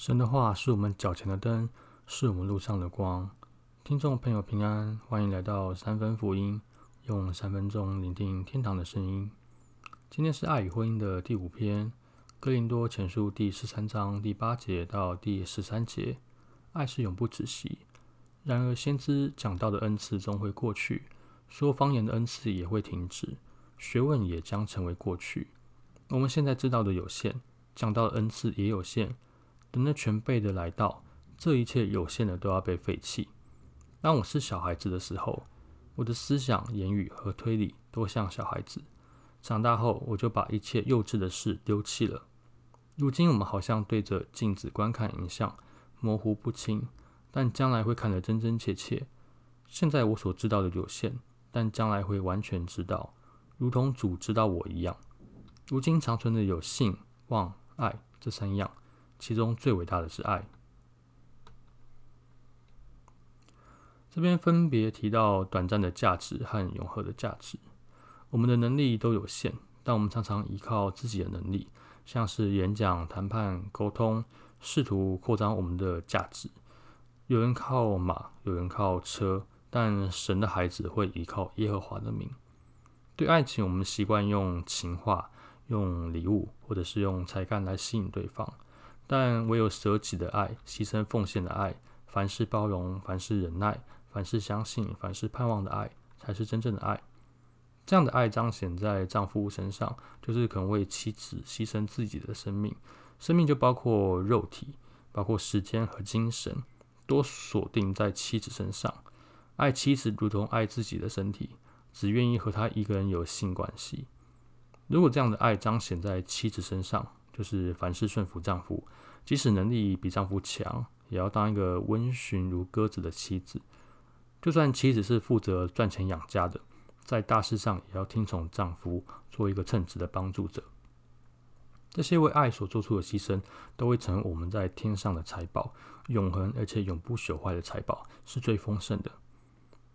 神的话是我们脚前的灯，是我们路上的光。听众朋友平安，欢迎来到三分福音，用三分钟聆听天堂的声音。今天是爱与婚姻的第五篇，《哥林多前书》第十三章第八节到第十三节。爱是永不止息。然而，先知讲到的恩赐终会过去，说方言的恩赐也会停止，学问也将成为过去。我们现在知道的有限，讲到的恩赐也有限。等那全备的来到，这一切有限的都要被废弃。当我是小孩子的时候，我的思想、言语和推理都像小孩子；长大后，我就把一切幼稚的事丢弃了。如今，我们好像对着镜子观看影像，模糊不清，但将来会看得真真切切。现在我所知道的有限，但将来会完全知道，如同主知道我一样。如今长存的有信、望、爱这三样。其中最伟大的是爱。这边分别提到短暂的价值和永恒的价值。我们的能力都有限，但我们常常依靠自己的能力，像是演讲、谈判、沟通，试图扩张我们的价值。有人靠马，有人靠车，但神的孩子会依靠耶和华的名。对爱情，我们习惯用情话、用礼物，或者是用才干来吸引对方。但唯有舍己的爱、牺牲奉献的爱、凡事包容、凡事忍耐、凡事相信、凡事盼望的爱，才是真正的爱。这样的爱彰显在丈夫身上，就是肯为妻子牺牲自己的生命。生命就包括肉体，包括时间和精神，都锁定在妻子身上。爱妻子如同爱自己的身体，只愿意和他一个人有性关系。如果这样的爱彰显在妻子身上，就是凡事顺服丈夫，即使能力比丈夫强，也要当一个温驯如鸽子的妻子。就算妻子是负责赚钱养家的，在大事上也要听从丈夫，做一个称职的帮助者。这些为爱所做出的牺牲，都会成为我们在天上的财宝，永恒而且永不朽坏的财宝，是最丰盛的。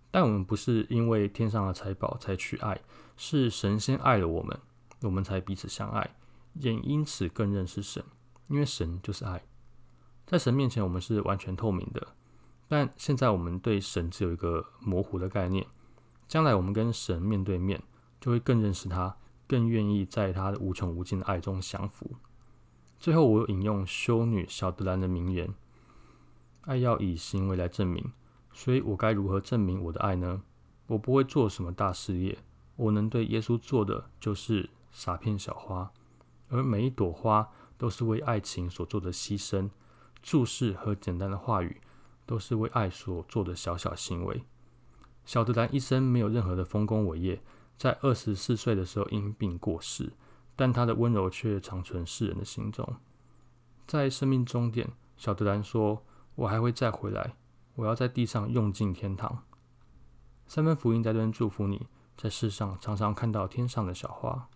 但我们不是因为天上的财宝才去爱，是神仙爱了我们，我们才彼此相爱。也因此更认识神，因为神就是爱，在神面前我们是完全透明的。但现在我们对神只有一个模糊的概念，将来我们跟神面对面，就会更认识他，更愿意在他的无穷无尽的爱中降服。最后，我引用修女小德兰的名言：“爱要以行为来证明。”所以，我该如何证明我的爱呢？我不会做什么大事业，我能对耶稣做的就是撒片小花。而每一朵花都是为爱情所做的牺牲，注视和简单的话语都是为爱所做的小小行为。小德兰一生没有任何的丰功伟业，在二十四岁的时候因病过世，但他的温柔却长存世人的心中。在生命终点，小德兰说：“我还会再回来，我要在地上用尽天堂。”三分福音在这祝福你，在世上常常看到天上的小花。